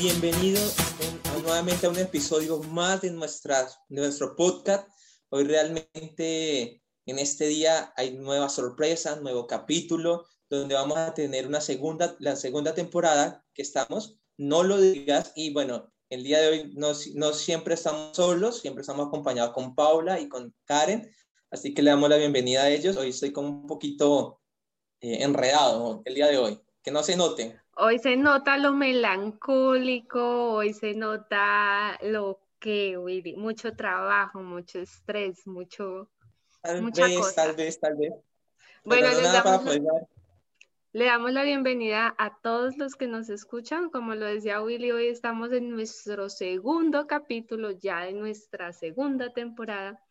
bienvenidos nuevamente a un episodio más de, nuestra, de nuestro podcast. Hoy realmente en este día hay nueva sorpresa, nuevo capítulo, donde vamos a tener una segunda, la segunda temporada que estamos, no lo digas, y bueno, el día de hoy no, no siempre estamos solos, siempre estamos acompañados con Paula y con Karen, así que le damos la bienvenida a ellos. Hoy estoy como un poquito eh, enredado el día de hoy, que no se noten. Hoy se nota lo melancólico, hoy se nota lo que, Willy, mucho trabajo, mucho estrés, mucho... Tal vez, tal vez, tal vez. Bueno, les damos... Le damos la bienvenida a todos los que nos escuchan. Como lo decía Willy, hoy estamos en nuestro segundo capítulo ya de nuestra segunda temporada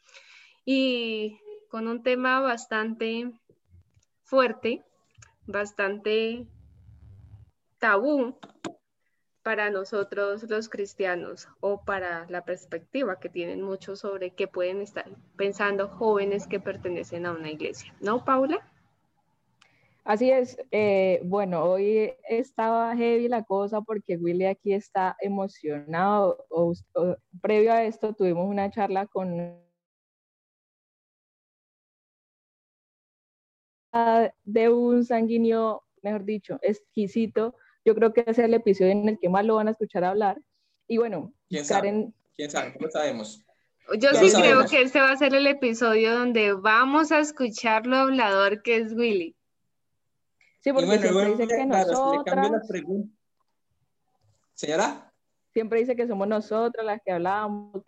y con un tema bastante fuerte, bastante tabú para nosotros los cristianos o para la perspectiva que tienen muchos sobre qué pueden estar pensando jóvenes que pertenecen a una iglesia. ¿No, Paula? Así es, eh, bueno, hoy estaba heavy la cosa porque Willy aquí está emocionado. previo a esto tuvimos una charla con de un sanguíneo, mejor dicho, exquisito. Yo creo que es el episodio en el que más lo van a escuchar hablar. Y bueno, ¿quién sabe? ¿Quién sabe? ¿Cómo sabemos? Yo sí creo que este va a ser el episodio donde vamos a escuchar lo hablador que es Willy. Sí, porque siempre dice que nosotras... Señora. Siempre dice que somos nosotras las que hablábamos.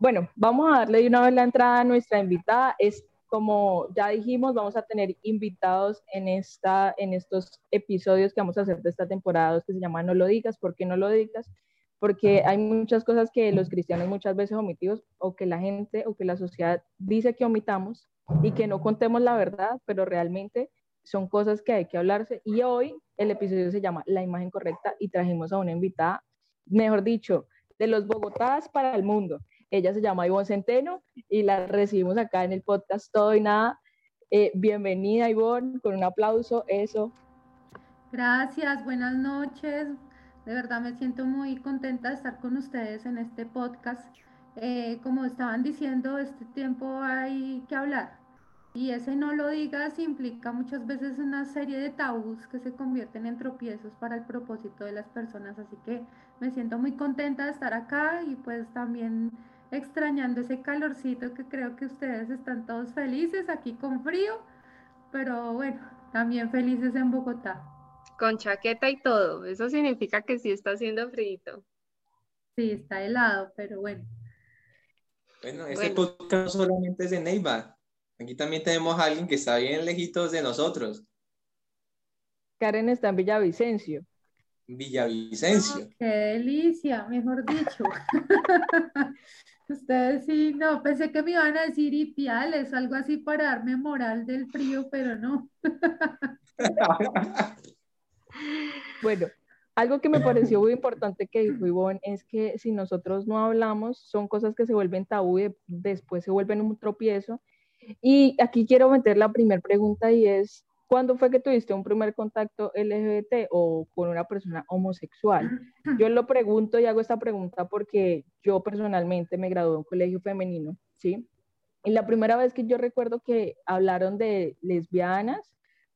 Bueno, vamos a darle de una vez la entrada a nuestra invitada. Es como ya dijimos, vamos a tener invitados en, esta, en estos episodios que vamos a hacer de esta temporada que se llama No lo digas, ¿por qué no lo digas? Porque hay muchas cosas que los cristianos muchas veces omitimos o que la gente o que la sociedad dice que omitamos y que no contemos la verdad, pero realmente son cosas que hay que hablarse. Y hoy el episodio se llama La imagen correcta y trajimos a una invitada, mejor dicho, de los Bogotás para el mundo. Ella se llama Ivonne Centeno y la recibimos acá en el podcast Todo y Nada. Eh, bienvenida Ivonne, con un aplauso, eso. Gracias, buenas noches. De verdad me siento muy contenta de estar con ustedes en este podcast. Eh, como estaban diciendo, este tiempo hay que hablar y ese no lo digas implica muchas veces una serie de tabús que se convierten en tropiezos para el propósito de las personas. Así que me siento muy contenta de estar acá y pues también extrañando ese calorcito que creo que ustedes están todos felices aquí con frío, pero bueno, también felices en Bogotá. Con chaqueta y todo, eso significa que sí está haciendo frío. Sí, está helado, pero bueno. Bueno, ese podcast solamente es de Neiva. Aquí también tenemos a alguien que está bien lejitos de nosotros. Karen está en Villavicencio. Villavicencio. qué delicia, mejor dicho. Ustedes sí, no, pensé que me iban a decir Ipiales, algo así para darme moral del frío, pero no. bueno, algo que me pareció muy importante que dijo Ivonne es que si nosotros no hablamos, son cosas que se vuelven tabú y después se vuelven un tropiezo y aquí quiero meter la primera pregunta y es, ¿cuándo fue que tuviste un primer contacto LGBT o con una persona homosexual? Yo lo pregunto y hago esta pregunta porque yo personalmente me gradué en un colegio femenino, ¿sí? Y la primera vez que yo recuerdo que hablaron de lesbianas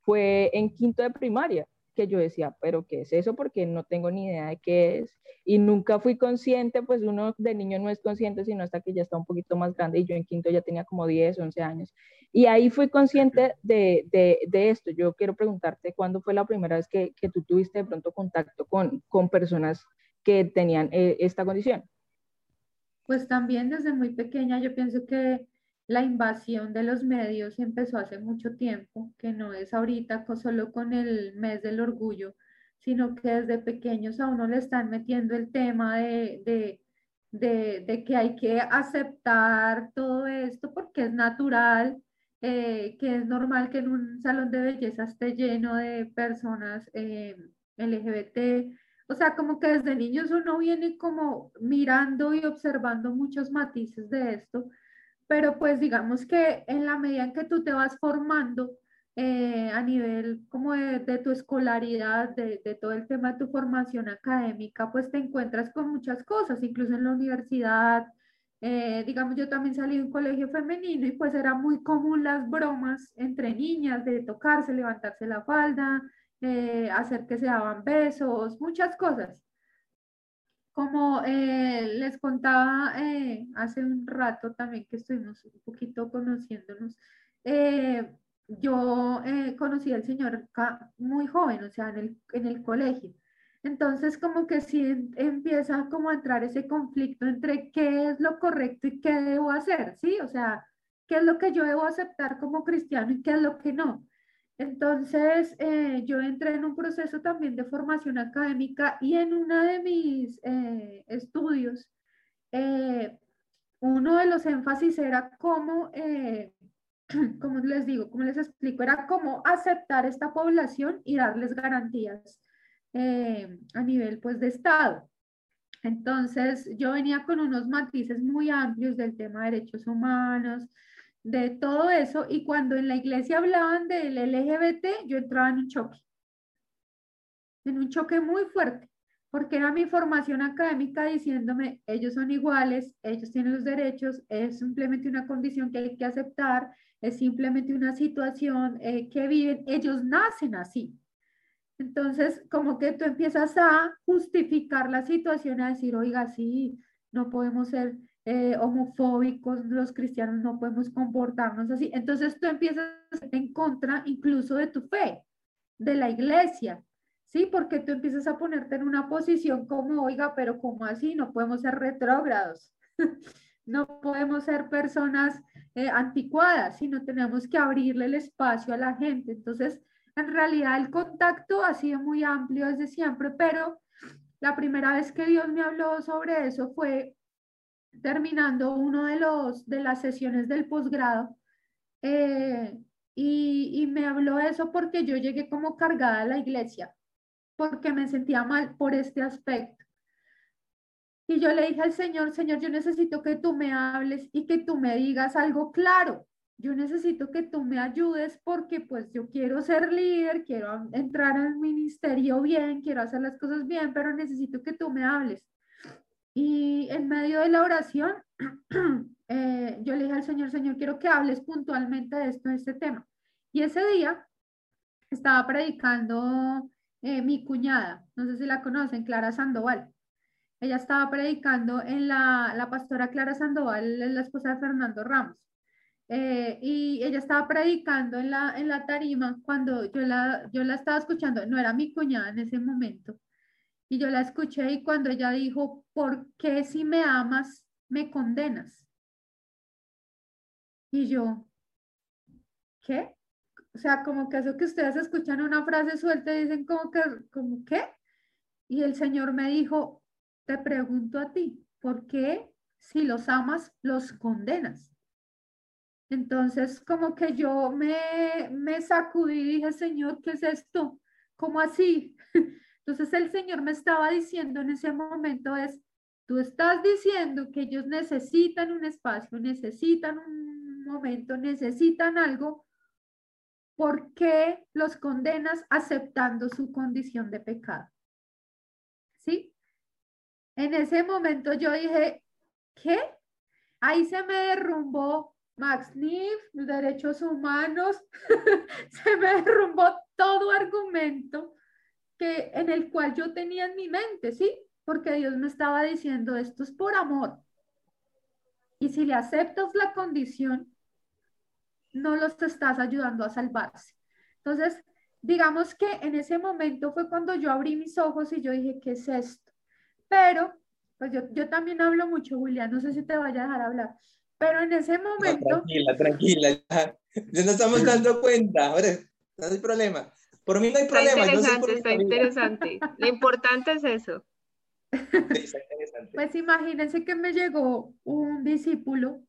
fue en quinto de primaria que yo decía, pero ¿qué es eso? Porque no tengo ni idea de qué es. Y nunca fui consciente, pues uno de niño no es consciente, sino hasta que ya está un poquito más grande y yo en quinto ya tenía como 10, 11 años. Y ahí fui consciente de, de, de esto. Yo quiero preguntarte, ¿cuándo fue la primera vez que, que tú tuviste de pronto contacto con, con personas que tenían eh, esta condición? Pues también desde muy pequeña yo pienso que la invasión de los medios empezó hace mucho tiempo, que no es ahorita solo con el mes del orgullo, sino que desde pequeños a uno le están metiendo el tema de, que hay que aceptar todo esto porque es natural, eh, que es normal que en un salón de belleza esté lleno de personas eh, LGBT. O sea, como que desde niños uno viene como mirando y observando muchos matices de esto pero pues digamos que en la medida en que tú te vas formando, eh, a nivel como de, tu escolaridad, de, todo el tema de tu formación académica, pues te encuentras con muchas cosas, incluso en la universidad. Eh, digamos, yo también salí de un colegio femenino y pues era muy común las bromas entre niñas de tocarse, levantarse la falda, eh, hacer que se daban besos, muchas cosas. Como les contaba hace un rato también que estuvimos un poquito conociéndonos, yo eh, conocí al señor muy joven, o sea, en el, en el colegio. Entonces, como que sí empieza como a entrar ese conflicto entre qué es lo correcto y qué debo hacer, ¿sí? O sea, qué es lo que yo debo aceptar como cristiano y qué es lo que no. Entonces, eh, yo entré en un proceso también de formación académica y en uno de mis eh, estudios, uno de los énfasis era cómo como les digo, como les explico, era cómo aceptar esta población y darles garantías eh, a nivel pues de Estado. Entonces yo venía con unos matices muy amplios del tema de derechos humanos, de todo eso, y cuando en la iglesia hablaban del LGBT, yo entraba en un choque, en un choque muy fuerte, porque era mi formación académica diciéndome, ellos son iguales, ellos tienen los derechos, es simplemente una condición que hay que aceptar, es simplemente una situación eh, que viven, ellos nacen así. Entonces, como que tú empiezas a justificar la situación, a decir, oiga, sí, no podemos ser eh, homofóbicos, los cristianos no podemos comportarnos así. Entonces tú empiezas en contra incluso de tu fe, de la iglesia, ¿sí? Porque tú empiezas a ponerte en una posición como, oiga, pero ¿cómo así? No podemos ser retrógrados. no podemos ser personas eh, anticuadas, sino tenemos que abrirle el espacio a la gente. Entonces, en realidad el contacto ha sido muy amplio desde siempre, pero la primera vez que Dios me habló sobre eso fue terminando uno de de las sesiones del posgrado eh, y, y me habló eso porque yo llegué como cargada a la iglesia porque me sentía mal por este aspecto y yo le dije al Señor, Señor, yo necesito que tú me hables y que tú me digas algo claro. Yo necesito que tú me ayudes porque pues yo quiero ser líder, quiero entrar al ministerio bien, quiero hacer las cosas bien, pero necesito que tú me hables. Y en medio de la oración, eh, yo le dije al Señor, Señor, quiero que hables puntualmente de esto, de este tema. Y ese día estaba predicando eh, mi cuñada, no sé si la conocen, Clara Sandoval. Ella estaba predicando en la, la pastora Clara Sandoval, la esposa de Fernando Ramos. Eh, y ella estaba predicando en la, en la tarima cuando yo la, yo la estaba escuchando, no era mi cuñada en ese momento, y yo la escuché y cuando ella dijo, ¿por qué si me amas, me condenas? Y yo, ¿qué? O sea, como que eso que ustedes escuchan una frase suelta y dicen como que, como qué? Y el Señor me dijo, te pregunto a ti, ¿por qué si los amas, los condenas? Entonces, como que yo me, me sacudí y dije, Señor, ¿qué es esto? ¿Cómo así? Entonces el Señor me estaba diciendo en ese momento es, tú estás diciendo que ellos necesitan un espacio, necesitan un momento, necesitan algo, ¿por qué los condenas aceptando su condición de pecado? ¿Sí? En ese momento yo dije, ¿qué? Ahí se me derrumbó Max Neef, derechos humanos, se me derrumbó todo argumento que, en el cual yo tenía en mi mente, ¿sí? Porque Dios me estaba diciendo, esto es por amor. Y si le aceptas la condición, no los estás ayudando a salvarse. Entonces, digamos que en ese momento fue cuando yo abrí mis ojos y yo dije, ¿qué es esto? Pero, pues yo, yo también hablo mucho, William, no sé si te vaya a dejar hablar, pero en ese momento... tranquila, tranquila, ya, ya nos estamos dando cuenta, ahora no hay problema. Por mí no hay problema. Está interesante, está interesante. Lo importante es eso. Pues imagínense que me llegó un discípulo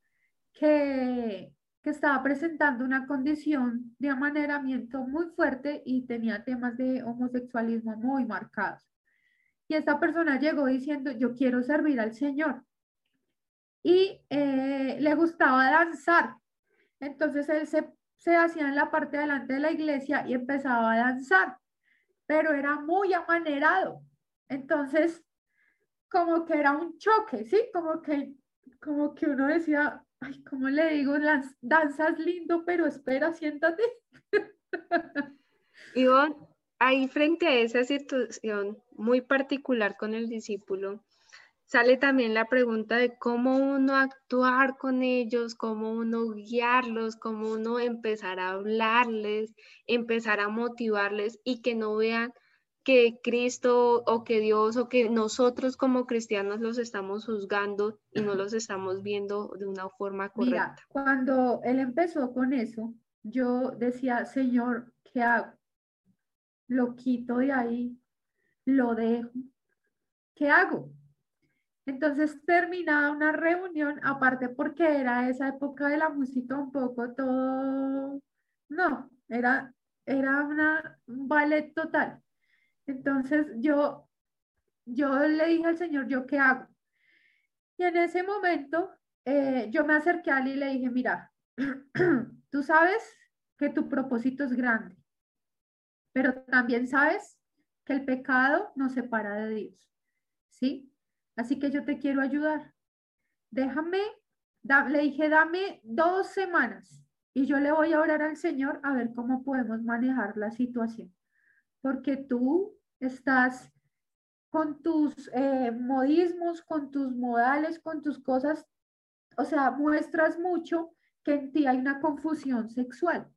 que, que estaba presentando una condición de amaneramiento muy fuerte y tenía temas de homosexualismo muy marcados. Y esta persona llegó diciendo, yo quiero servir al Señor. Y eh, le gustaba danzar. Entonces él se se hacía en la parte delante de la iglesia y empezaba a danzar, pero era muy amanerado. Entonces, como que era un choque, ¿sí? Como que, como que uno decía, ay, ¿cómo le digo? Danzas lindo, pero espera, siéntate. Ivonne, ahí frente a esa situación muy particular con el discípulo, sale también la pregunta de cómo uno actuar con ellos, cómo uno guiarlos, cómo uno empezar a hablarles, empezar a motivarles y que no vean que Cristo o que Dios o que nosotros como cristianos los estamos juzgando y no los estamos viendo de una forma correcta. Mira, cuando él empezó con eso, yo decía, Señor, ¿qué hago? Lo quito de ahí, lo dejo. ¿Qué hago? Entonces terminaba una reunión, aparte porque era esa época de la música un poco todo, no, era, era una, un ballet total. Entonces yo, yo le dije al Señor, ¿yo qué hago? Y en ese momento eh, yo me acerqué a él y le dije, mira, tú sabes que tu propósito es grande, pero también sabes que el pecado nos separa de Dios, ¿sí? Así que yo te quiero ayudar. Déjame, le dije, dame dos semanas y yo le voy a orar al Señor a ver cómo podemos manejar la situación. Porque tú estás con tus eh, modismos, con tus modales, con tus cosas, o sea, muestras mucho que en ti hay una confusión sexual.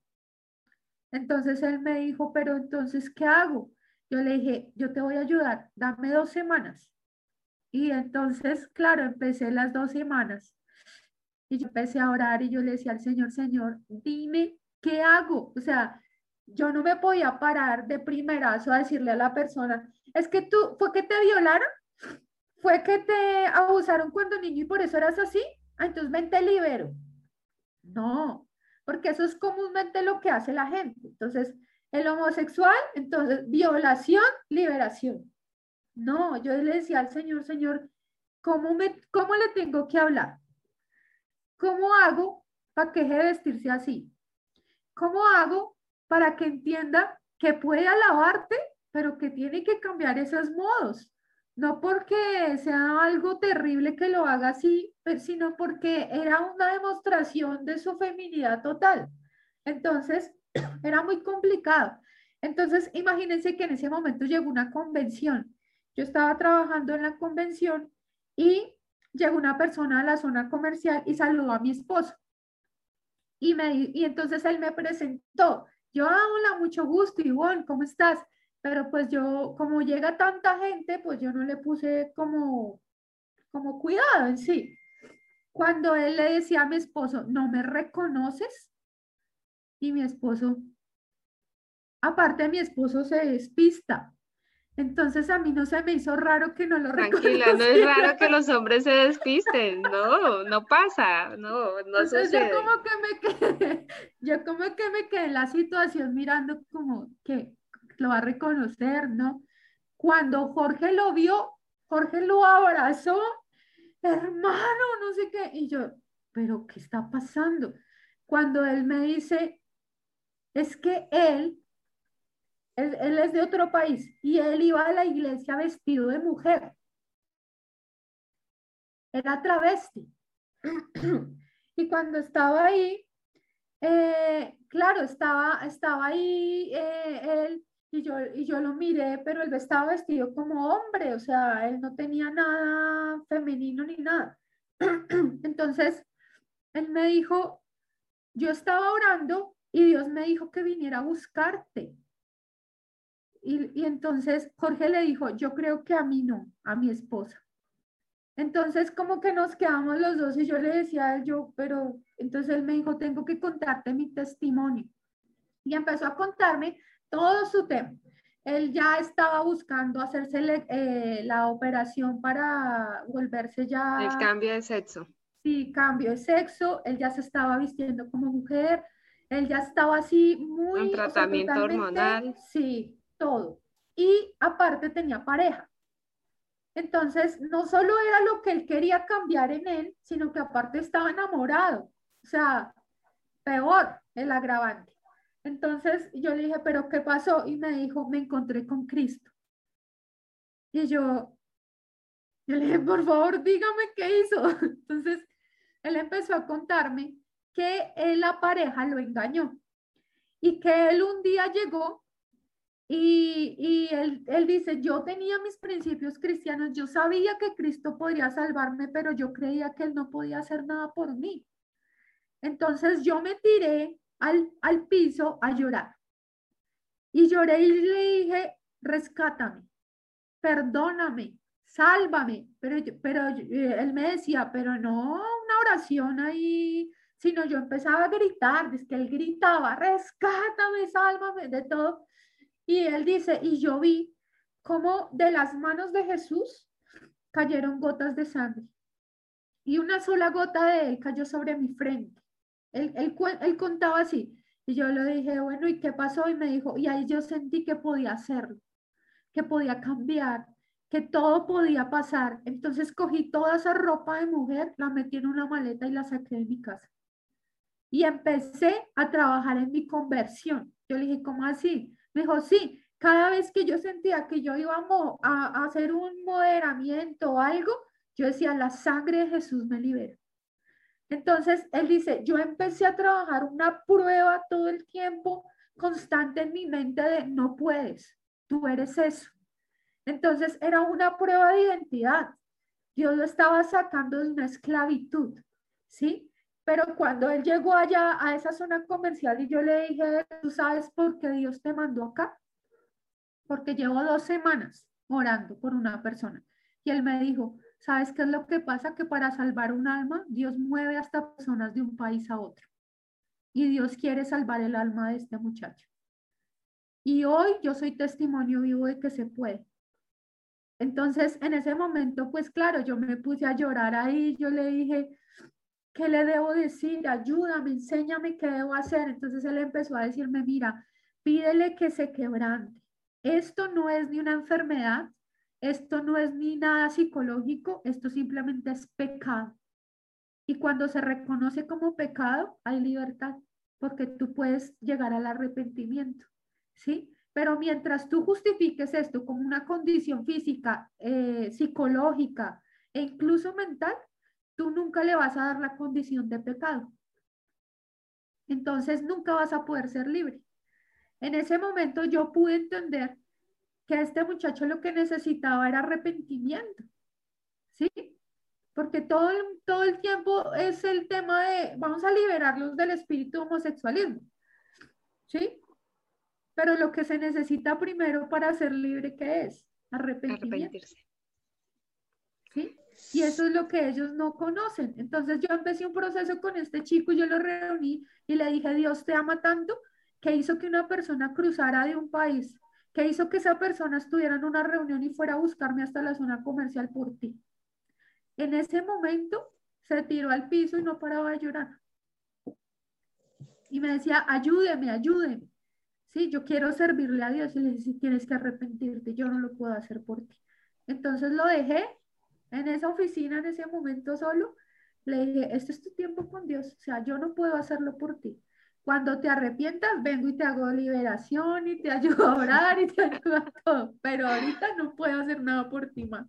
Entonces él me dijo, pero entonces, ¿qué hago? Yo le dije, yo te voy a ayudar, dame dos semanas. Y entonces, claro, empecé las dos semanas. Y yo empecé a orar y yo le decía al Señor, Señor, dime qué hago. O sea, yo no me podía parar de primerazo a decirle a la persona, es que tú, ¿fue que te violaron? ¿Fue que te abusaron cuando niño y por eso eras así? Ah, entonces ven, te libero. No, porque eso es comúnmente lo que hace la gente. Entonces, el homosexual, entonces, violación, liberación. No, yo le decía al Señor, Señor, ¿cómo, me, cómo le tengo que hablar? ¿Cómo hago para que deje de vestirse así? ¿Cómo hago para que entienda que puede alabarte, pero que tiene que cambiar esos modos. No porque sea algo terrible que lo haga así, sino porque era una demostración de su feminidad total. Entonces, era muy complicado. Entonces, imagínense que en ese momento llegó una convención. Yo estaba trabajando en la convención y llegó una persona a la zona comercial y saludó a mi esposo. Y, me, y entonces él me presentó yo, ah, hola, mucho gusto, Ivonne, ¿cómo estás? Pero pues yo, como llega tanta gente, pues yo no le puse como, como cuidado en sí. Cuando él le decía a mi esposo, ¿no me reconoces? Y mi esposo, aparte mi esposo se despista. Entonces a mí no se me hizo raro que no lo Tranquila, no es raro que los hombres se despisten, no, no pasa, no, no Entonces Yo como que me quedé, yo como que me quedé en la situación mirando como que lo va a reconocer, ¿no? Cuando Jorge lo vio, Jorge lo abrazó, hermano, no sé qué, y yo, pero ¿qué está pasando? Cuando él me dice, es que él él, es de otro país y él iba a la iglesia vestido de mujer. Era travesti. y cuando estaba ahí, eh, claro, estaba, estaba ahí eh, él y yo, y yo lo miré, pero él estaba vestido como hombre, o sea, él no tenía nada femenino ni nada. Entonces, él me dijo, yo estaba orando y Dios me dijo que viniera a buscarte. Y, entonces Jorge le dijo, yo creo que a mí no, a mi esposa. Entonces como que nos quedamos los dos y yo le decía a él, yo, pero entonces él me dijo, tengo que contarte mi testimonio. Y empezó a contarme todo su tema. Él ya estaba buscando hacerse eh, la operación para volverse ya... El cambio de sexo. Sí, cambio de sexo. Él ya se estaba vistiendo como mujer. Él ya estaba así muy... Un tratamiento hormonal. Sí, todo. Y aparte tenía pareja. Entonces, no solo era lo que él quería cambiar en él, sino que aparte estaba enamorado. O sea, peor. el agravante. Entonces yo le dije, pero ¿qué pasó? Y me dijo, me encontré con Cristo. Y yo, yo le dije, por favor, dígame qué hizo. Entonces él empezó a contarme que él, la pareja lo engañó y que él un día llegó y, y él, él, dice, yo tenía mis principios cristianos, yo sabía que Cristo podría salvarme, pero yo creía que él no podía hacer nada por mí. Entonces yo me tiré al, al piso a llorar. Y lloré y le dije, rescátame, perdóname, sálvame. Pero, pero eh, él me decía, pero no una oración ahí, sino yo empezaba a gritar, es que él gritaba, rescátame, sálvame, de todo. Y él dice, y yo vi como de las manos de Jesús cayeron gotas de sangre. Y una sola gota de él cayó sobre mi frente. Él, él, contaba así. Y yo le dije, bueno, ¿y qué pasó? Y me dijo, y ahí yo sentí que podía hacerlo, que podía cambiar, que todo podía pasar. Entonces cogí toda esa ropa de mujer, la metí en una maleta y la saqué de mi casa. Y empecé a trabajar en mi conversión. Yo le dije, ¿cómo así? Me dijo, sí, cada vez que yo sentía que yo iba a, a hacer un moderamiento o algo, yo decía, la sangre de Jesús me libera. Entonces, él dice, yo empecé a trabajar una prueba todo el tiempo constante en mi mente de no puedes, tú eres eso. Entonces, era una prueba de identidad. Dios lo estaba sacando de una esclavitud, ¿sí? Pero cuando él llegó allá a esa zona comercial y yo le dije, ¿tú sabes por qué Dios te mandó acá? Porque llevo dos semanas orando por una persona. Y él me dijo, ¿Sabes qué es lo que pasa? Que para salvar un alma, Dios mueve hasta personas de un país a otro. Y Dios quiere salvar el alma de este muchacho. Y hoy yo soy testimonio vivo de que se puede. Entonces, en ese momento, pues claro, yo me puse a llorar ahí, yo le dije, ¿qué le debo decir? Ayúdame, enséñame qué debo hacer. Entonces él empezó a decirme, mira, pídele que se quebrante. Esto no es ni una enfermedad, esto no es ni nada psicológico, esto simplemente es pecado. Y cuando se reconoce como pecado, hay libertad, porque tú puedes llegar al arrepentimiento, ¿sí? Pero mientras tú justifiques esto como una condición física, eh, psicológica e incluso mental, tú nunca le vas a dar la condición de pecado. Entonces nunca vas a poder ser libre. En ese momento yo pude entender que este muchacho lo que necesitaba era arrepentimiento, ¿sí? Porque todo el, todo el tiempo es el tema de, vamos a liberarlos del espíritu homosexualismo, ¿sí? Pero lo que se necesita primero para ser libre, ¿qué es? Arrepentimiento. ¿Sí? Y eso es lo que ellos no conocen. Entonces yo empecé un proceso con este chico, yo lo reuní y le dije, Dios te ama tanto que hizo que una persona cruzara de un país ¿Qué hizo que esa persona estuviera en una reunión y fuera a buscarme hasta la zona comercial por ti. En ese momento se tiró al piso y no paraba de llorar. Y me decía, ayúdeme, ayúdeme. Sí, yo quiero servirle a Dios y le dije, si tienes que arrepentirte, yo no lo puedo hacer por ti. Entonces lo dejé en esa oficina en ese momento solo. Le dije, este es tu tiempo con Dios, o sea, yo no puedo hacerlo por ti. Cuando te arrepientas, vengo y te hago liberación y te ayudo a orar y te ayudo a todo, pero ahorita no puedo hacer nada por ti más.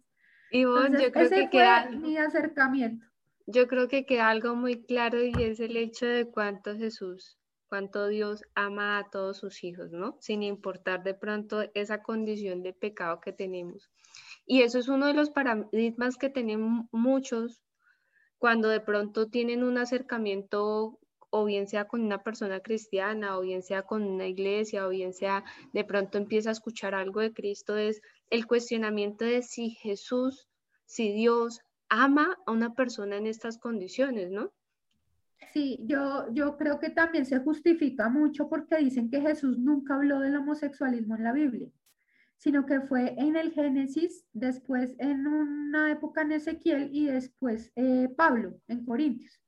Y vos, yo creo ese que fue mi acercamiento. Yo creo que queda algo muy claro y es el hecho de cuánto Jesús, cuánto Dios ama a todos sus hijos, ¿no? Sin importar de pronto esa condición de pecado que tenemos. Y eso es uno de los paradigmas que tienen muchos cuando de pronto tienen un acercamiento o bien sea con una persona cristiana, o bien sea con una iglesia, o bien sea de pronto empieza a escuchar algo de Cristo, es el cuestionamiento de si Jesús, si Dios ama a una persona en estas condiciones, ¿no? Sí, yo, yo creo que también se justifica mucho porque dicen que Jesús nunca habló del homosexualismo en la Biblia, sino que fue en el Génesis, después en una época en Ezequiel y después eh, Pablo en Corintios.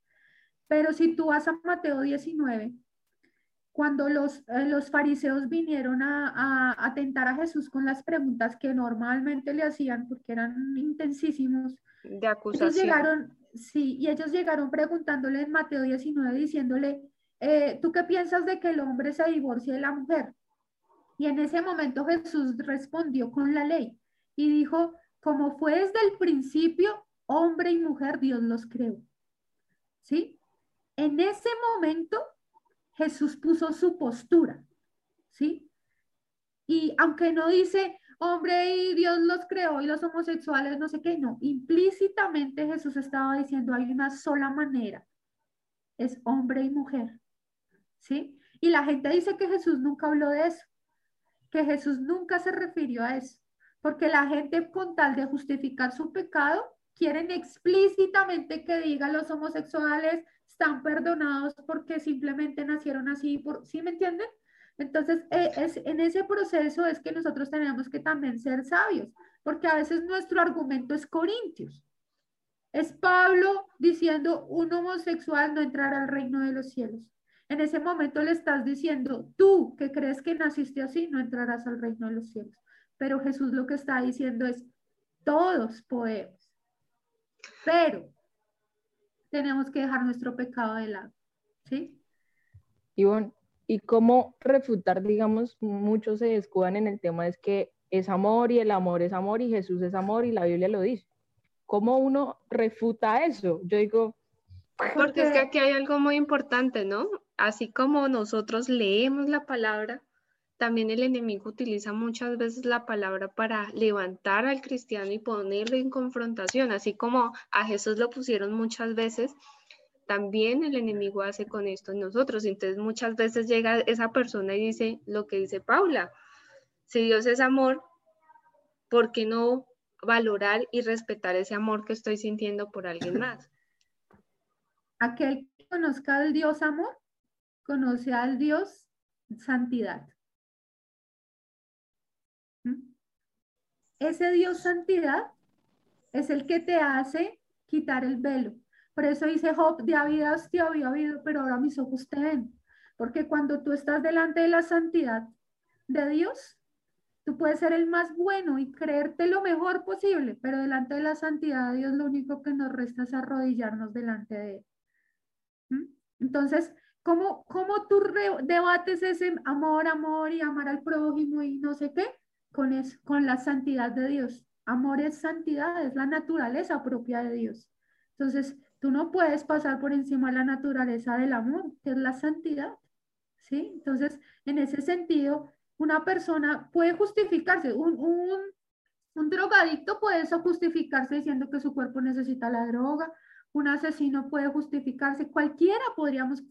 Pero si tú vas a Mateo 19, cuando los, eh, los fariseos vinieron a, a, tentar a Jesús con las preguntas que normalmente le hacían, porque eran intensísimos, de acusación. llegaron, sí, y ellos llegaron preguntándole en Mateo 19, diciéndole, eh, ¿tú qué piensas de que el hombre se divorcie de la mujer? Y en ese momento Jesús respondió con la ley y dijo, como fue desde el principio, hombre y mujer, Dios los creó. ¿Sí? En ese momento Jesús puso su postura. ¿Sí? Y aunque no dice, hombre y Dios los creó y los homosexuales, no sé qué, no, implícitamente Jesús estaba diciendo, hay una sola manera, es hombre y mujer. ¿Sí? Y la gente dice que Jesús nunca habló de eso, que Jesús nunca se refirió a eso, porque la gente con tal de justificar su pecado, quieren explícitamente que diga los homosexuales están perdonados porque simplemente nacieron así, por, ¿sí me entienden? Entonces, eh, es, en ese proceso es que nosotros tenemos que también ser sabios, porque a veces nuestro argumento es Corintios. Es Pablo diciendo, un homosexual no entrará al reino de los cielos. En ese momento le estás diciendo, tú que crees que naciste así, no entrarás al reino de los cielos. Pero Jesús lo que está diciendo es, todos podemos. Pero tenemos que dejar nuestro pecado de lado. ¿Sí? Ivonne, y cómo refutar, digamos, muchos se escudan en el tema es que es amor y el amor es amor y Jesús es amor y la Biblia lo dice. ¿Cómo uno refuta eso? Yo digo... Porque es que aquí hay algo muy importante, ¿no? Así como nosotros leemos la palabra, también el enemigo utiliza muchas veces la palabra para levantar al cristiano y ponerle en confrontación, así como a Jesús lo pusieron muchas veces también el enemigo hace con esto en nosotros. Entonces muchas veces llega esa persona y dice lo que dice Paula, si Dios es amor, ¿por qué no valorar y respetar ese amor que estoy sintiendo por alguien más? Aquel que conozca al Dios amor, conoce al Dios santidad. ¿Mm? Ese Dios santidad es el que te hace quitar el velo por eso dice Job, de habidas te había habido, pero ahora mis ojos te ven. Porque cuando tú estás delante de la santidad de Dios, tú puedes ser el más bueno y creerte lo mejor posible, pero delante de la santidad de Dios lo único que nos resta es arrodillarnos delante de Él. ¿Mm? Entonces, ¿cómo, cómo tú debates ese amor, amor y amar al prójimo y no sé qué? Con, eso, con la santidad de Dios. Amor es santidad, es la naturaleza propia de Dios. Entonces, Tú no puedes pasar por encima de la naturaleza del amor, que es la santidad. ¿Sí? Entonces, en ese sentido, una persona puede justificarse, un, un, un drogadicto puede justificarse diciendo que su cuerpo necesita la droga, un asesino puede justificarse, cualquiera podríamos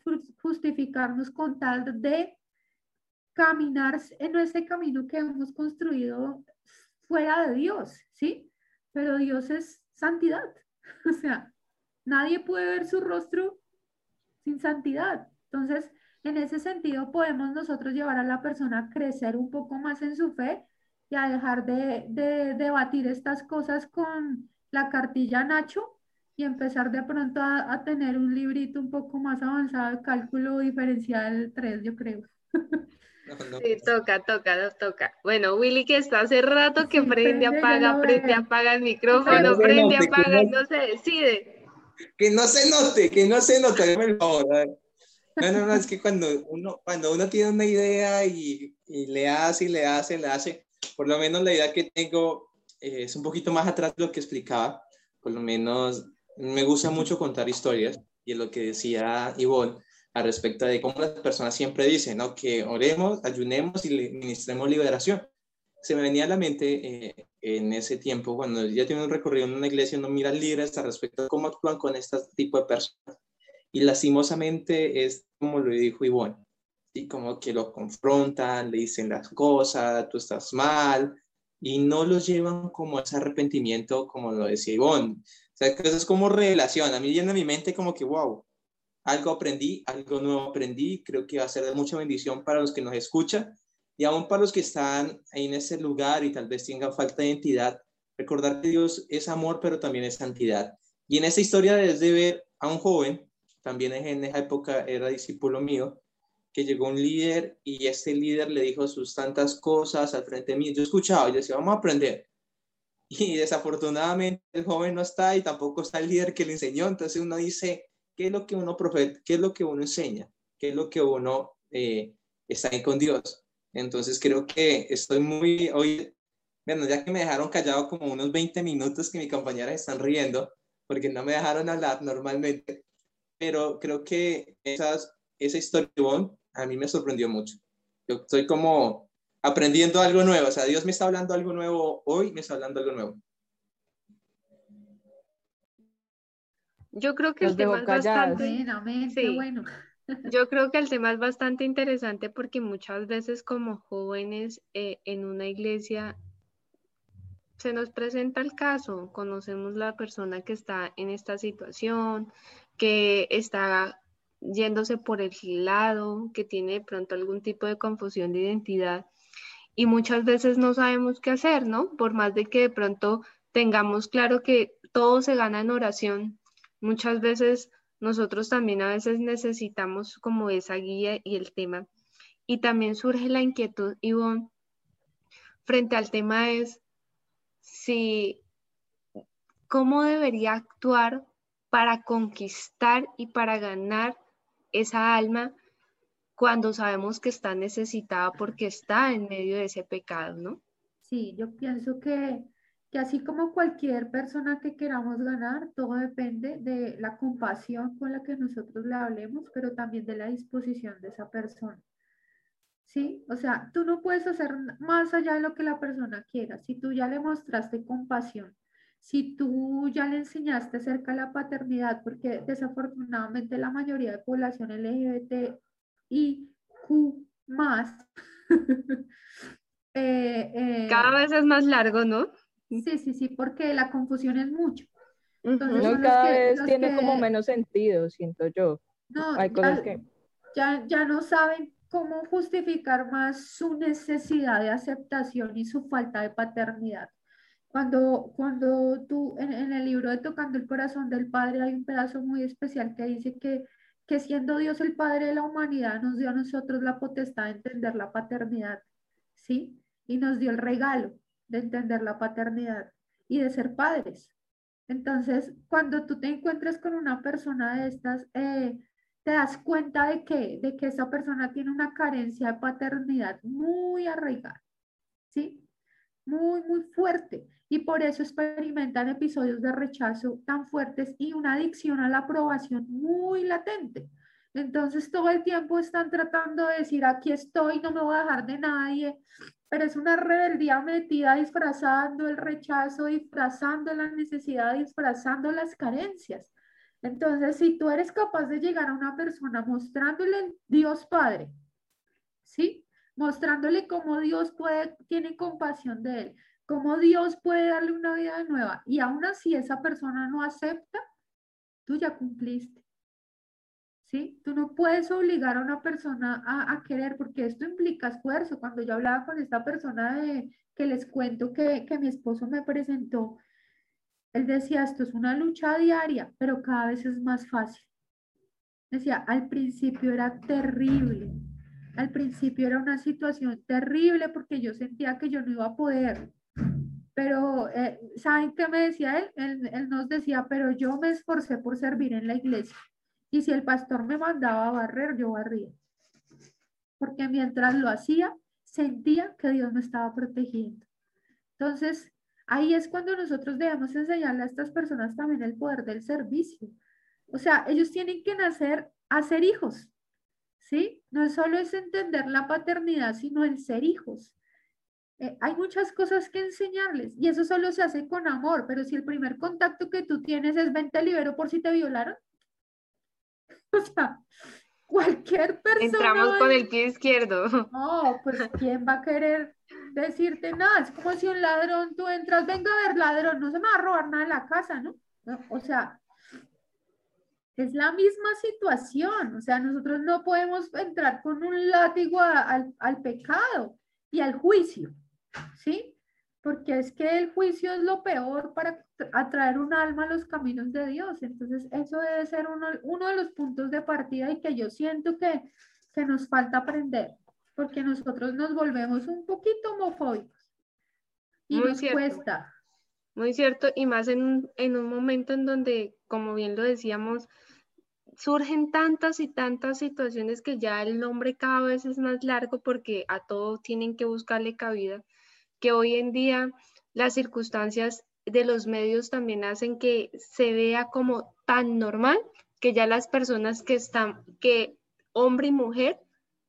justificarnos con tal de caminar en ese camino que hemos construido fuera de Dios, ¿sí? Pero Dios es santidad. O sea, Nadie puede ver su rostro sin santidad. Entonces, en ese sentido, podemos nosotros llevar a la persona a crecer un poco más en su fe y a dejar de, debatir estas cosas con la cartilla Nacho y empezar de pronto a, tener un librito un poco más avanzado de cálculo diferencial 3, yo creo. Sí, toca, toca, toca. Bueno, Willy que está hace rato que prende, apaga, prende, apaga el micrófono, prende, apaga, no se decide que no se note, que no se note, No, no, no, es que cuando uno, cuando uno tiene una idea y, y le hace y le hace, le hace, por lo menos la idea que tengo eh, es un poquito más atrás de lo que explicaba, por lo menos me gusta mucho contar historias y lo que decía Ivonne al respecto de cómo las personas siempre dicen, ¿no? Que oremos, ayunemos y ministremos liberación se me venía a la mente eh, en ese tiempo, cuando ya tiene un recorrido en una iglesia, uno mira líderes al respecto de cómo actúan con este tipo de personas. Y lastimosamente es como lo dijo Ivonne, y como que lo confrontan, le dicen las cosas, tú estás mal, y no los llevan como ese arrepentimiento, como lo decía Ivonne. O sea, es como revelación. A mí viene a mi mente como que, wow, algo aprendí, algo nuevo aprendí, creo que va a ser de mucha bendición para los que nos escuchan y aún para los que están en ese lugar y tal vez tengan falta de identidad, recordar que Dios es amor, pero también es santidad. Y en esta historia desde ver a un joven, también en esa época era discípulo mío, que llegó un líder y este líder le dijo sus tantas cosas al frente de mí. Yo escuchaba y decía, vamos a aprender. Y desafortunadamente el joven no está y tampoco está el líder que le enseñó. Entonces uno dice, ¿qué es lo que uno profeta, qué es lo que uno enseña? qué es lo que uno eh, está ahí con Dios. Entonces creo que estoy muy, hoy, bueno, ya que me dejaron callado como unos 20 minutos que mis compañeras están riendo, porque no me dejaron hablar normalmente, pero creo que esas, esa historia a mí me sorprendió mucho. Yo estoy como aprendiendo algo nuevo, o sea, Dios me está hablando algo nuevo hoy, me está hablando algo nuevo. Yo creo que el tema es bastante... bueno. Yo creo que el tema es bastante interesante porque muchas veces como jóvenes eh, en una iglesia se nos presenta el caso, conocemos la persona que está en esta situación, que está yéndose por el lado, que tiene de pronto algún tipo de confusión de identidad y muchas veces no sabemos qué hacer, ¿no? Por más de que de pronto tengamos claro que todo se gana en oración, muchas veces nosotros también a veces necesitamos como esa guía y el tema. Y también surge la inquietud, Ivonne, frente al tema es si cómo debería actuar para conquistar y para ganar esa alma cuando sabemos que está necesitada porque está en medio de ese pecado, ¿no? Sí, yo pienso que, que así como cualquier persona que queramos ganar, todo depende de la compasión con la que nosotros le hablemos, pero también de la disposición de esa persona. ¿sí? O sea, tú no puedes hacer más allá de lo que la persona quiera. Si tú ya le mostraste compasión, si tú ya le enseñaste acerca de la paternidad, porque desafortunadamente la mayoría de población LGBT y Q más. Eh, eh, cada vez es más largo, ¿no? Sí, sí, sí, porque la confusión es mucho. Entonces, cada vez tiene como menos sentido, siento yo. No, Hay cosas ya, que... Ya, ya no saben cómo justificar más su necesidad de aceptación y su falta de paternidad. Cuando, cuando tú en, en, el libro de Tocando el Corazón del Padre hay un pedazo muy especial que dice que que siendo Dios el Padre de la humanidad, nos dio a nosotros la potestad de entender la paternidad, ¿sí? Y nos dio el regalo de entender la paternidad y de ser padres. Entonces, cuando tú te encuentras con una persona de estas, eh, te das cuenta de que, de que esa persona tiene una carencia de paternidad muy arraigada, ¿sí? Muy, muy fuerte y por eso experimentan episodios de rechazo tan fuertes y una adicción a la aprobación muy latente. Entonces todo el tiempo están tratando de decir, aquí estoy, no me voy a dejar de nadie, pero es una rebeldía metida disfrazando el rechazo, disfrazando la necesidad, disfrazando las carencias. Entonces, si tú eres capaz de llegar a una persona mostrándole Dios Padre, ¿sí? Mostrándole cómo Dios puede, tiene compasión de él, cómo Dios puede darle una vida nueva y aún así esa persona no acepta, tú ya cumpliste. ¿Sí? Tú no puedes obligar a una persona a, querer porque esto implica esfuerzo. Cuando yo hablaba con esta persona de, que les cuento que, que mi esposo me presentó, él decía, esto es una lucha diaria, pero cada vez es más fácil. Decía, al principio era terrible, al principio era una situación terrible porque yo sentía que yo no iba a poder, pero, eh, ¿saben qué me decía él? él? Él nos decía, pero yo me esforcé por servir en la iglesia. Y si el pastor me mandaba a barrer, yo barría. Porque mientras lo hacía, sentía que Dios me estaba protegiendo. Entonces, ahí es cuando nosotros debemos enseñarle a estas personas también el poder del servicio. O sea, ellos tienen que nacer a ser hijos, ¿sí? No solo es entender la paternidad, sino el ser hijos. Eh, hay muchas cosas que enseñarles y eso solo se hace con amor, pero si el primer contacto que tú tienes es vente libero por si te violaron, o sea, cualquier persona. Entramos con el pie izquierdo. No, pues ¿quién va a querer decirte nada? Es como si un ladrón, tú entras, venga a ver, ladrón, no se me va a robar nada de la casa, ¿no? O sea, es la misma situación, o sea, nosotros no podemos entrar con un látigo al, al pecado y al juicio. ¿sí? Porque es que el juicio es lo peor para atraer un alma a los caminos de Dios. Entonces, eso debe ser uno, uno de los puntos de partida y que yo siento que, que nos falta aprender, porque nosotros nos volvemos un poquito homofóbicos. Y Muy nos cuesta. Muy cierto, y más en, en un momento en donde, como bien lo decíamos, surgen tantas y tantas situaciones que ya el nombre cada vez es más largo porque a todo tienen que buscarle cabida, que hoy en día las circunstancias de los medios también hacen que se vea como tan normal que ya las personas que están, que hombre y mujer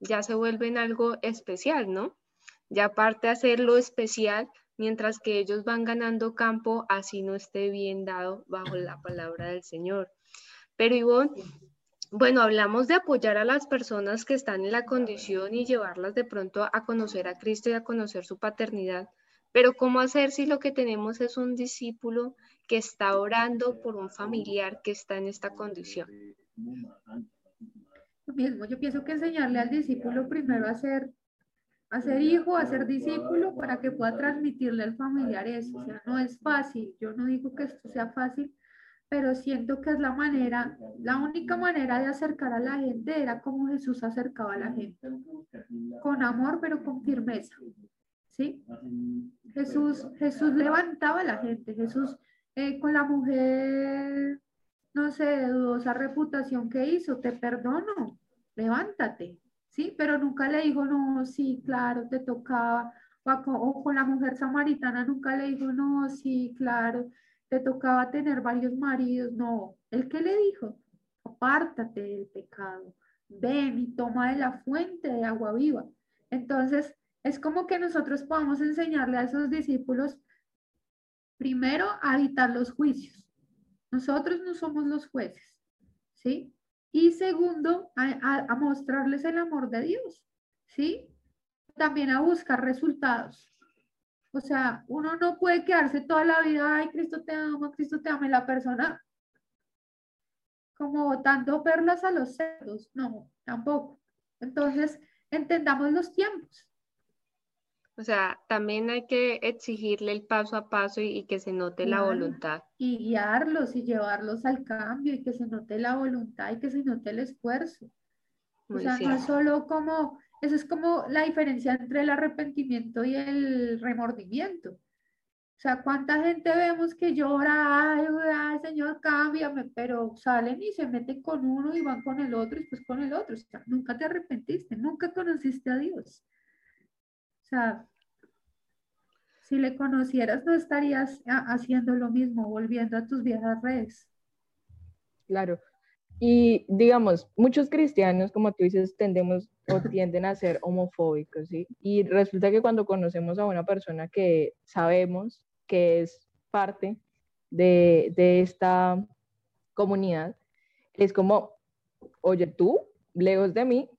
ya se vuelven algo especial, ¿no? Ya aparte de hacerlo especial, mientras que ellos van ganando campo, así no esté bien dado bajo la palabra del Señor. Pero Ivonne, bueno, hablamos de apoyar a las personas que están en la condición y llevarlas de pronto a conocer a Cristo y a conocer su paternidad. Pero ¿cómo hacer si lo que tenemos es un discípulo que está orando por un familiar que está en esta condición? Mismo, yo pienso que enseñarle al discípulo primero a ser, a ser hijo, a ser discípulo, para que pueda transmitirle al familiar eso. O sea, no es fácil. Yo no digo que esto sea fácil, pero siento que es la manera, la única manera de acercar a la gente era como Jesús acercaba a la gente, con amor, pero con firmeza. ¿Sí? Jesús, Jesús levantaba a la gente, Jesús eh, con la mujer, no sé, de dudosa reputación que hizo, te perdono, levántate, ¿sí? Pero nunca le dijo, no, sí, claro, te tocaba, o con la mujer samaritana nunca le dijo, no, sí, claro, te tocaba tener varios maridos. No, el que le dijo, apártate del pecado, ven y toma de la fuente de agua viva. Entonces, es como que nosotros podamos enseñarle a esos discípulos, primero, a evitar los juicios. Nosotros no somos los jueces, ¿sí? Y segundo, a, a mostrarles el amor de Dios, ¿sí? También a buscar resultados. O sea, uno no puede quedarse toda la vida, ay, Cristo te ama, Cristo te ama, y la persona como botando perlas a los cerdos. No, tampoco. Entonces, entendamos los tiempos. O sea, también hay que exigirle el paso a paso y, que se note la voluntad. Y guiarlos y llevarlos al cambio y que se note la voluntad y que se note el esfuerzo. o sea, no es solo como eso es como la diferencia entre el arrepentimiento y el remordimiento. O sea, ¿cuánta gente vemos que llora, ay, Señor, cámbiame, pero salen y se meten con uno y van con el otro y después con el otro? Nunca te arrepentiste, nunca conociste a Dios. O sea, si le conocieras, no estarías haciendo lo mismo, volviendo a tus viejas redes. Claro, y digamos, muchos cristianos, como tú dices, tendemos o tienden a ser homofóbicos, ¿sí? Y resulta que cuando conocemos a una persona que sabemos que es parte de, de esta comunidad, es como, oye, tú, lejos de mí,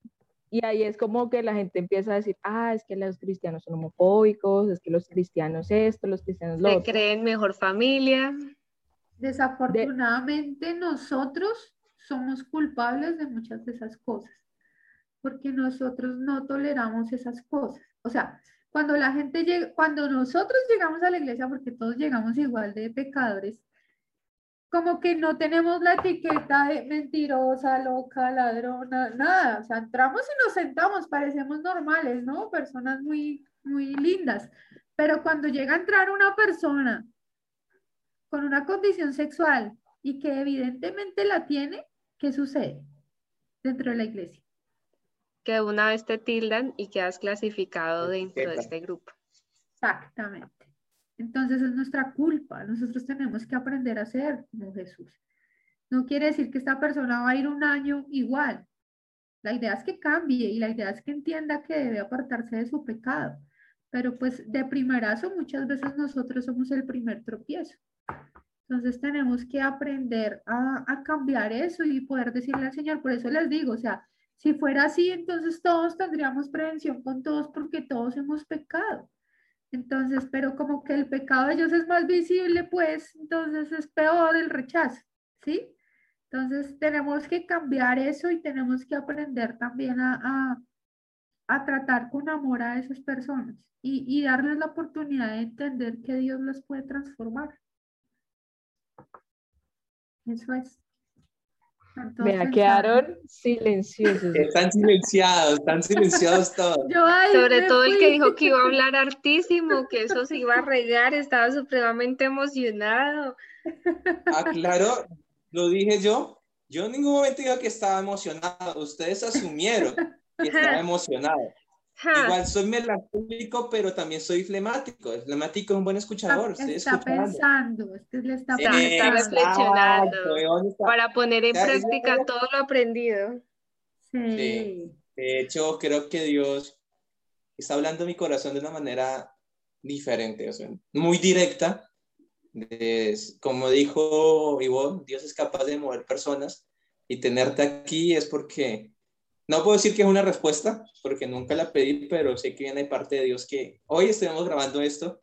y ahí es como que la gente empieza a decir, ah, es que los cristianos son homofóbicos, es que los cristianos esto, los cristianos lo Se creen mejor familia. Desafortunadamente nosotros somos culpables de muchas de esas cosas, porque nosotros no toleramos esas cosas. O sea, cuando la gente llega, cuando nosotros llegamos a la iglesia, porque todos llegamos igual de pecadores, como que no tenemos la etiqueta de mentirosa, loca, ladrona, nada. O sea, entramos y nos sentamos, parecemos normales, ¿no? Personas muy, muy lindas. Pero cuando llega a entrar una persona con una condición sexual y que evidentemente la tiene, ¿qué sucede dentro de la iglesia? Que una vez te tildan y quedas clasificado dentro de este grupo. Exactamente. Entonces es nuestra culpa. Nosotros tenemos que aprender a ser como Jesús. No quiere decir que esta persona va a ir un año igual. La idea es que cambie y la idea es que entienda que debe apartarse de su pecado. Pero pues de primerazo muchas veces nosotros somos el primer tropiezo. Entonces tenemos que aprender a, cambiar eso y poder decirle al Señor, por eso les digo, o sea, si fuera así, entonces todos tendríamos prevención con todos porque todos hemos pecado. Entonces, pero como que el pecado de ellos es más visible, pues entonces es peor el rechazo, ¿sí? Entonces tenemos que cambiar eso y tenemos que aprender también a, a, tratar con amor a esas personas y, y darles la oportunidad de entender que Dios los puede transformar. Eso es. Me quedaron silenciosos. Están silenciados, están silenciados todos. Sobre todo el que dijo que iba a hablar hartísimo, que eso se iba a regar, estaba supremamente emocionado. Ah, claro, lo dije yo. Yo en ningún momento digo que estaba emocionado, ustedes asumieron que estaba emocionado. Igual soy melancólico, pero también soy flemático. El flemático es un buen escuchador. Está, pensando, usted le está, está reflexionando para poner en práctica todo lo aprendido. Sí. De hecho, creo que Dios está hablando a mi corazón de una manera diferente, o sea, muy directa. como dijo Ivonne, Dios es capaz de mover personas y tenerte aquí es porque no puedo decir que es una respuesta, porque nunca la pedí, pero sé que viene de parte de Dios que hoy estemos grabando esto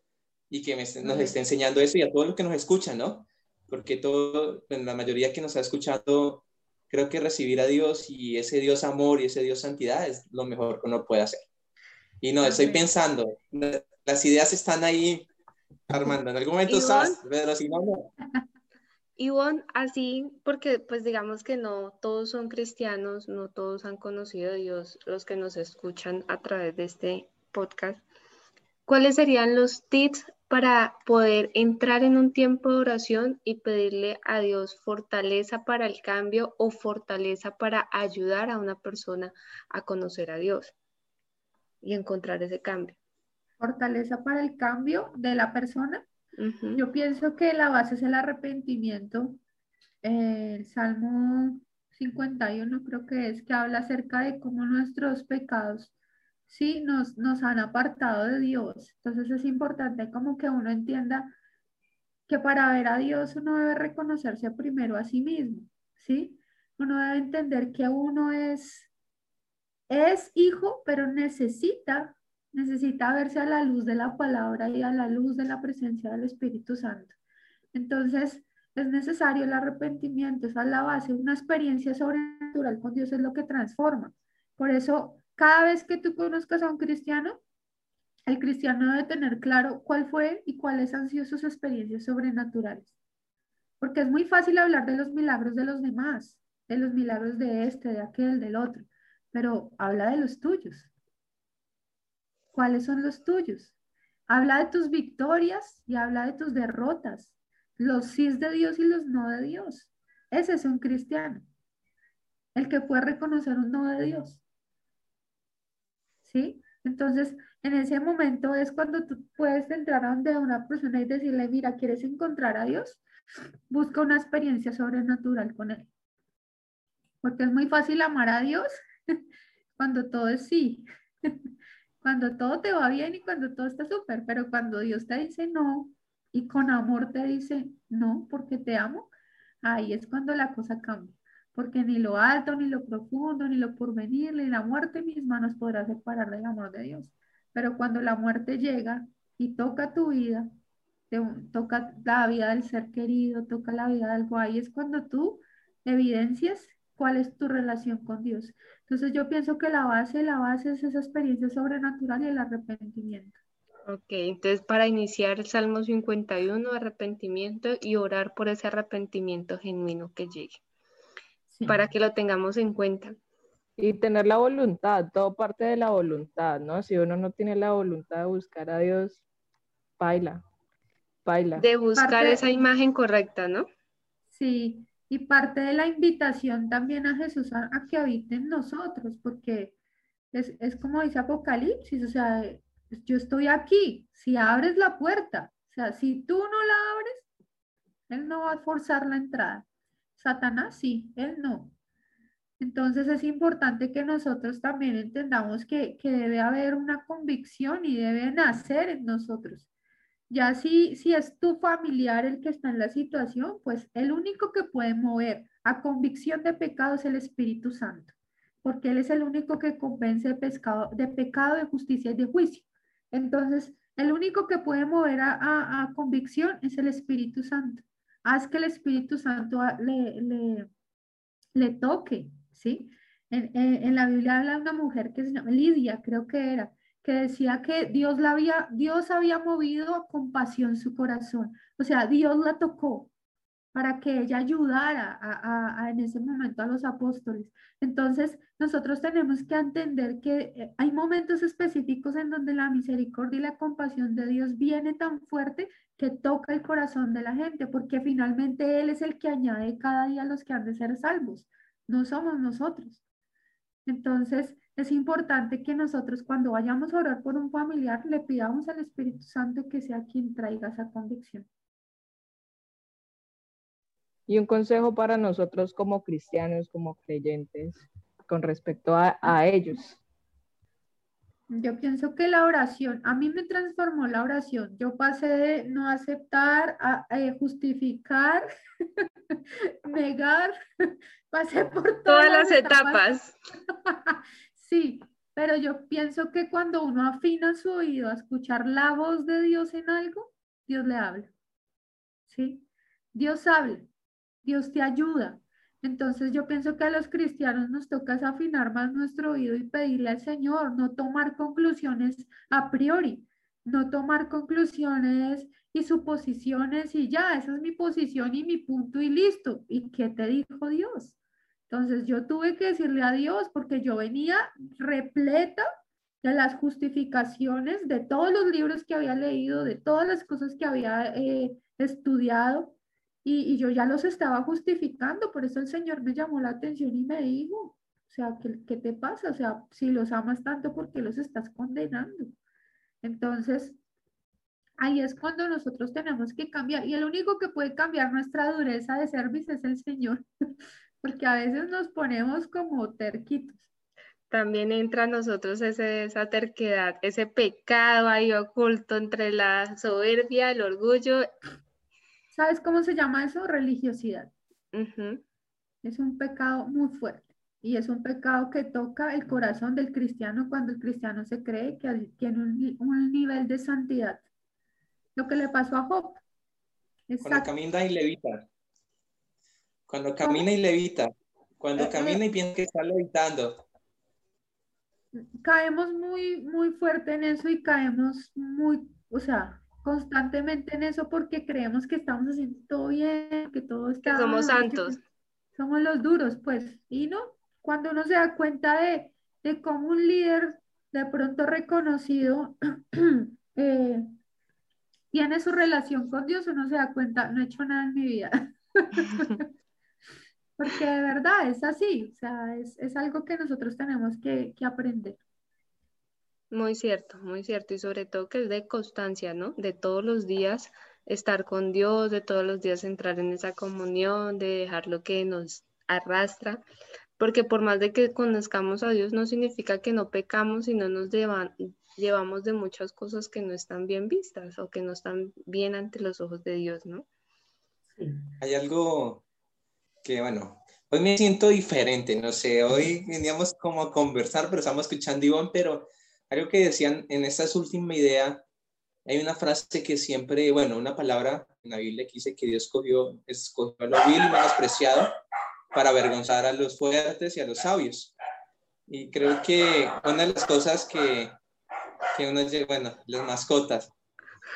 y que nos esté enseñando eso y a todos los que nos escuchan, ¿no? Porque todo, en la mayoría que nos ha escuchado, creo que recibir a Dios y ese Dios amor y ese Dios santidad es lo mejor que uno puede hacer. Y no, estoy pensando, las ideas están ahí, Armando, en algún momento estás, pero si no, no. Ivonne, así, porque pues digamos que no todos son cristianos, no todos han conocido a Dios, los que nos escuchan a través de este podcast, ¿cuáles serían los tips para poder entrar en un tiempo de oración y pedirle a Dios fortaleza para el cambio o fortaleza para ayudar a una persona a conocer a Dios y encontrar ese cambio? Fortaleza para el cambio de la persona. Yo pienso que la base es el arrepentimiento. el Salmo 51 creo que es que habla acerca de cómo nuestros pecados sí nos, nos han apartado de Dios. Entonces es importante como que uno entienda que para ver a Dios uno debe reconocerse primero a sí mismo, ¿sí? Uno debe entender que uno es, es hijo, pero necesita necesita verse a la luz de la palabra y a la luz de la presencia del Espíritu Santo. Entonces, es necesario el arrepentimiento, esa es la base, una experiencia sobrenatural con Dios es lo que transforma. Por eso, cada vez que tú conozcas a un cristiano, el cristiano debe tener claro cuál fue y cuáles han sido sus experiencias sobrenaturales. Porque es muy fácil hablar de los milagros de los demás, de los milagros de este, de aquel, del otro, pero habla de los tuyos. ¿Cuáles son los tuyos? Habla de tus victorias y habla de tus derrotas, los sí de Dios y los no de Dios. Ese es un cristiano, el que puede reconocer un no de Dios. ¿Sí? Entonces, en ese momento es cuando tú puedes entrar a donde una persona y decirle, mira, ¿quieres encontrar a Dios? Busca una experiencia sobrenatural con Él. Porque es muy fácil amar a Dios cuando todo es sí. cuando todo te va bien y cuando todo está súper, pero cuando Dios te dice no y con amor te dice no porque te amo, ahí es cuando la cosa cambia. Porque ni lo alto, ni lo profundo, ni lo porvenir, ni la muerte misma nos podrá separar del amor de Dios. Pero cuando la muerte llega y toca tu vida, toca la vida del ser querido, toca la vida del algo, ahí es cuando tú evidencias cuál es tu relación con Dios. Entonces yo pienso que la base, la base es esa experiencia sobrenatural y el arrepentimiento. Ok, entonces para iniciar el Salmo 51, arrepentimiento y orar por ese arrepentimiento genuino que llegue, para que lo tengamos en cuenta. Y tener la voluntad, todo parte de la voluntad, ¿no? Si uno no tiene la voluntad de buscar a Dios, baila, baila. De buscar esa imagen correcta, ¿no? Sí, y parte de la invitación también a Jesús a, que habite en nosotros, porque es, es, como dice Apocalipsis, o sea, yo estoy aquí, si abres la puerta, o sea, si tú no la abres, Él no va a forzar la entrada. Satanás sí, Él no. Entonces es importante que nosotros también entendamos que, que debe haber una convicción y debe nacer en nosotros ya si, si es tu familiar el que está en la situación, pues el único que puede mover a convicción de pecado es el Espíritu Santo, porque Él es el único que convence de, pescado, de pecado, de justicia y de juicio. Entonces, el único que puede mover a, a, convicción es el Espíritu Santo. Haz que el Espíritu Santo le, le, toque, ¿sí? En, en, la Biblia habla una mujer que se llama Lidia, creo que era, que decía que Dios, la había, Dios había movido a compasión su corazón. O sea, Dios la tocó. para que ella ayudara a, en ese momento a los apóstoles. Entonces, nosotros tenemos que entender que eh, hay momentos específicos en donde la misericordia y la compasión de Dios viene tan fuerte que toca el corazón de la gente, porque finalmente Él es el que añade cada día a los que han de ser salvos, no somos nosotros. Entonces, es importante que nosotros cuando vayamos a orar por un familiar le pidamos al Espíritu Santo que sea quien traiga esa convicción. Y un consejo para nosotros como cristianos, como creyentes, con respecto a, a ellos. Yo pienso que la oración, a mí me transformó la oración. Yo pasé de no aceptar a, justificar, negar, pasé por todas, las etapas. sí, pero yo pienso que cuando uno afina su oído a escuchar la voz de Dios en algo, Dios le habla. ¿Sí? Dios habla. Dios te ayuda. Entonces yo pienso que a los cristianos nos toca afinar más nuestro oído y pedirle al Señor, no tomar conclusiones a priori, no tomar conclusiones y suposiciones y ya, esa es mi posición y mi punto y listo. ¿Y qué te dijo Dios? Entonces yo tuve que decirle a Dios porque yo venía repleta de las justificaciones de todos los libros que había leído, de todas las cosas que había eh, estudiado y, yo ya los estaba justificando, por eso el Señor me llamó la atención y me dijo, o sea, ¿qué, qué te pasa? O sea, si los amas tanto, ¿por qué los estás condenando? Entonces, ahí es cuando nosotros tenemos que cambiar. Y el único que puede cambiar nuestra dureza de servicio es el Señor, porque a veces nos ponemos como terquitos. También entra a nosotros ese, esa terquedad, ese pecado ahí oculto entre la soberbia, el orgullo ¿Sabes cómo se llama eso? Religiosidad. Es un pecado muy fuerte y es un pecado que toca el corazón del cristiano cuando el cristiano se cree que tiene un, nivel de santidad. Lo que le pasó a Job. Cuando camina y levita. Cuando camina y levita. Cuando camina y piensa que está levitando. Caemos muy, muy fuerte en eso y caemos muy, o sea, constantemente en eso porque creemos que estamos haciendo todo bien, que todo está... Que somos santos. somos los duros, pues, y no, cuando uno se da cuenta de, de cómo un líder de pronto reconocido eh, tiene su relación con Dios, uno se da cuenta, no he hecho nada en mi vida. Porque de verdad es así, o sea, es, es algo que nosotros tenemos que, que aprender. Muy cierto, muy cierto. Y sobre todo que es de constancia, ¿no? De todos los días estar con Dios, de todos los días entrar en esa comunión, de dejar lo que nos arrastra. Porque por más de que conozcamos a Dios, no significa que no pecamos y no nos llevamos de muchas cosas que no están bien vistas o que no están bien ante los ojos de Dios, ¿no? Hay algo que, bueno, hoy me siento diferente, no sé, hoy veníamos como a conversar, pero estamos escuchando Iván, pero algo que decían en esta última idea, hay una frase que siempre, bueno, una palabra en la Biblia que dice que Dios escogió, escogió a lo vil y menospreciado para avergonzar a los fuertes y a los sabios. Y creo que una de las cosas que, que uno, bueno, las mascotas,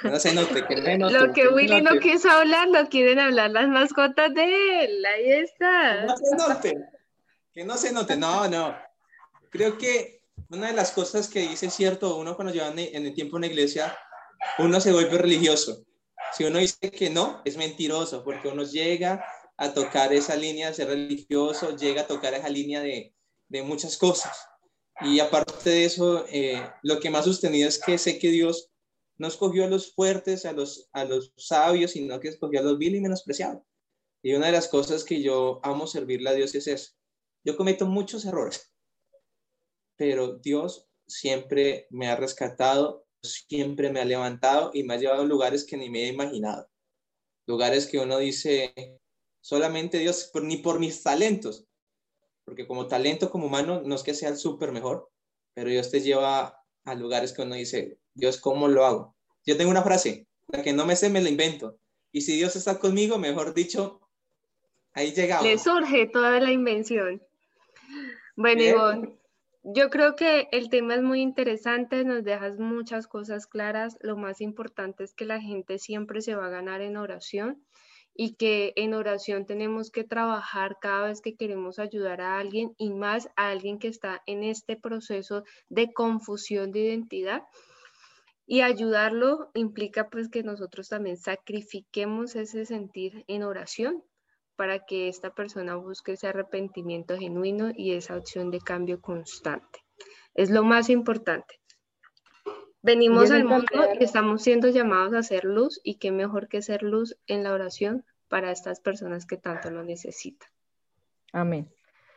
no se note, que Lo que Willy no quiso hablar, lo quieren hablar las mascotas de él, ahí está. No se note, que no se note, no, no. Creo que una de las cosas que dice cierto, uno cuando lleva en el tiempo en la iglesia, uno se vuelve religioso. Si uno dice que no, es mentiroso, porque uno llega a tocar esa línea de ser religioso, llega a tocar esa línea de, de muchas cosas. Y aparte de eso, eh, lo que más sostenido es que sé que Dios no escogió a los fuertes, a los, a los sabios, sino que escogió a los vil y menospreciados. Y una de las cosas que yo amo servirle a Dios es eso. Yo cometo muchos errores, pero Dios siempre me ha rescatado, siempre me ha levantado y me ha llevado a lugares que ni me he imaginado. Lugares que uno dice, solamente Dios, ni por mis talentos, porque como talento como humano no es que sea el súper mejor, pero Dios te lleva a lugares que uno dice, Dios, ¿cómo lo hago? Yo tengo una frase, la que no me sé, me la invento. Y si Dios está conmigo, mejor dicho, ahí llegamos. Le surge toda la invención. Bueno, Ivonne, yo creo que el tema es muy interesante, nos dejas muchas cosas claras. Lo más importante es que la gente siempre se va a ganar en oración y que en oración tenemos que trabajar cada vez que queremos ayudar a alguien y más a alguien que está en este proceso de confusión de identidad. Y ayudarlo implica pues que nosotros también sacrifiquemos ese sentir en oración para que esta persona busque ese arrepentimiento genuino y esa opción de cambio constante. Es lo más importante. Venimos al mundo y estamos siendo llamados a ser luz y qué mejor que ser luz en la oración para estas personas que tanto lo necesitan. Amén.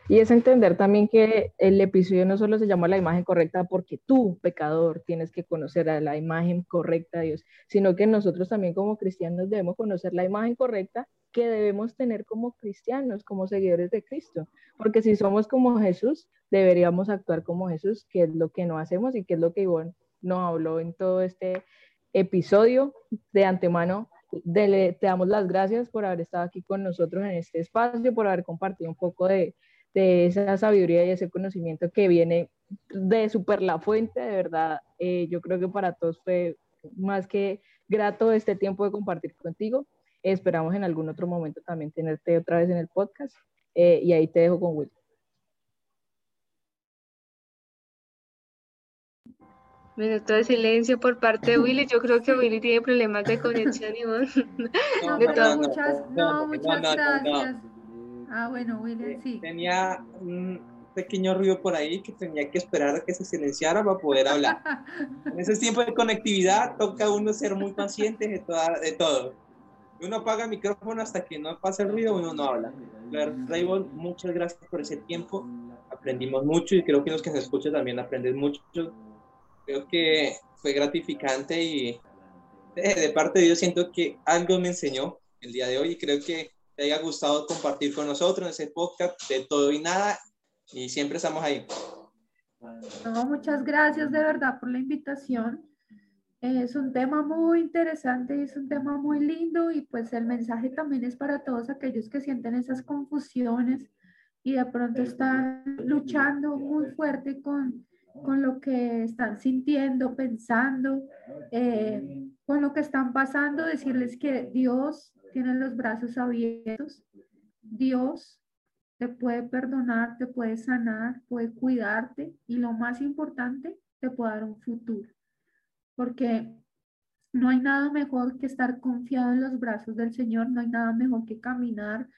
Y es entender también que el episodio no solo se llama la imagen correcta porque tú, pecador, tienes que conocer a la imagen correcta de Dios, sino que nosotros también como cristianos debemos conocer la imagen correcta que debemos tener como cristianos, como seguidores de Cristo. Porque si somos como Jesús, deberíamos actuar como Jesús, que es lo que no hacemos y que es lo que Ivonne nos habló en todo este episodio. De antemano, te damos las gracias por haber estado aquí con nosotros en este espacio, por haber compartido un poco de, esa sabiduría y ese conocimiento que viene de super la fuente, de verdad. Eh, yo creo que para todos fue más que grato este tiempo de compartir contigo. Esperamos en algún otro momento también tenerte otra vez en el podcast. Eh, y ahí te dejo con Will. Minuto de silencio por parte de Willy. Yo creo que Willy tiene problemas de conexión y vos. No, de muchas, no, muchas gracias. Ah, bueno, Willy, sí. Tenía un pequeño ruido por ahí que tenía que esperar a que se silenciara para poder hablar. en ese tiempo de conectividad toca uno ser muy paciente de, de todo. Uno apaga el micrófono hasta que no pasa el ruido, uno no habla. Raybon, muchas gracias por ese tiempo. Aprendimos mucho y creo que los que se escuchan también aprenden mucho creo que fue gratificante y de, parte de Dios siento que algo me enseñó el día de hoy y creo que te haya gustado compartir con nosotros en ese podcast de todo y nada y siempre estamos ahí. muchas gracias de verdad por la invitación. Es un tema muy interesante y es un tema muy lindo y pues el mensaje también es para todos aquellos que sienten esas confusiones y de pronto están luchando muy fuerte con con lo que están sintiendo, pensando, eh, con lo que están pasando, decirles que Dios tiene los brazos abiertos, Dios te puede perdonar, te puede sanar, puede cuidarte y lo más importante, te puede dar un futuro. Porque no hay nada mejor que estar confiado en los brazos del Señor, no hay nada mejor que caminar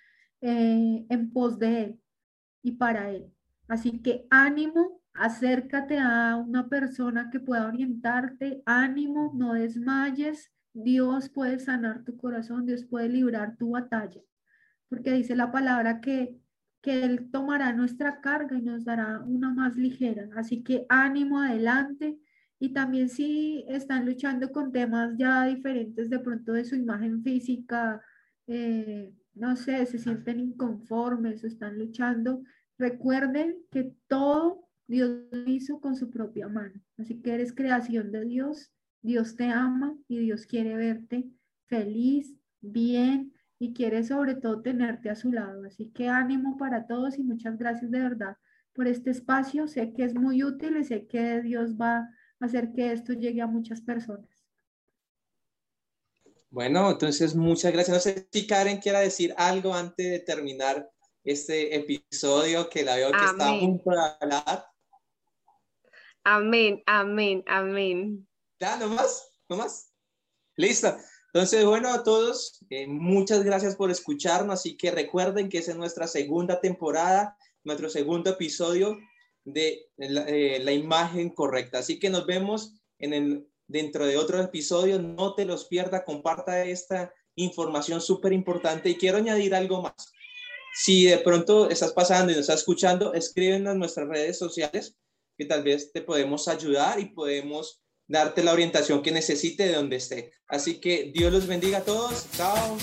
eh, en pos de Él y para Él. Así que ánimo, acércate a una persona que pueda orientarte, ánimo, no desmayes, Dios puede sanar tu corazón, Dios puede librar tu batalla, porque dice la palabra que, que Él tomará nuestra carga y nos dará una más ligera. Así que ánimo adelante. Y también si están luchando con temas ya diferentes de pronto de su imagen física, eh, no sé, se sienten inconformes o están luchando, recuerden que todo Dios lo hizo con su propia mano. Así que eres creación de Dios, Dios te ama y Dios quiere verte feliz, bien y quiere sobre todo tenerte a su lado. Así que ánimo para todos y muchas gracias de verdad por este espacio. Sé que es muy útil y sé que Dios va a hacer que esto llegue a muchas personas. Bueno, entonces muchas gracias. No sé si Karen quiera decir algo antes de terminar este episodio que la veo que está a punto de hablar. Amén, amén, amén. Ya, nomás, nomás. Listo. Entonces, bueno, a todos, eh, muchas gracias por escucharnos. Así que recuerden que es en nuestra segunda temporada, nuestro segundo episodio de eh, la, imagen correcta. Así que nos vemos en el, dentro de otro episodio. No te los pierda, comparta esta información súper importante. Y quiero añadir algo más. Si de pronto estás pasando y nos estás escuchando, escríbenos en nuestras redes sociales que tal vez te podemos ayudar y podemos darte la orientación que necesite de donde esté. Así que Dios los bendiga a todos. Chao.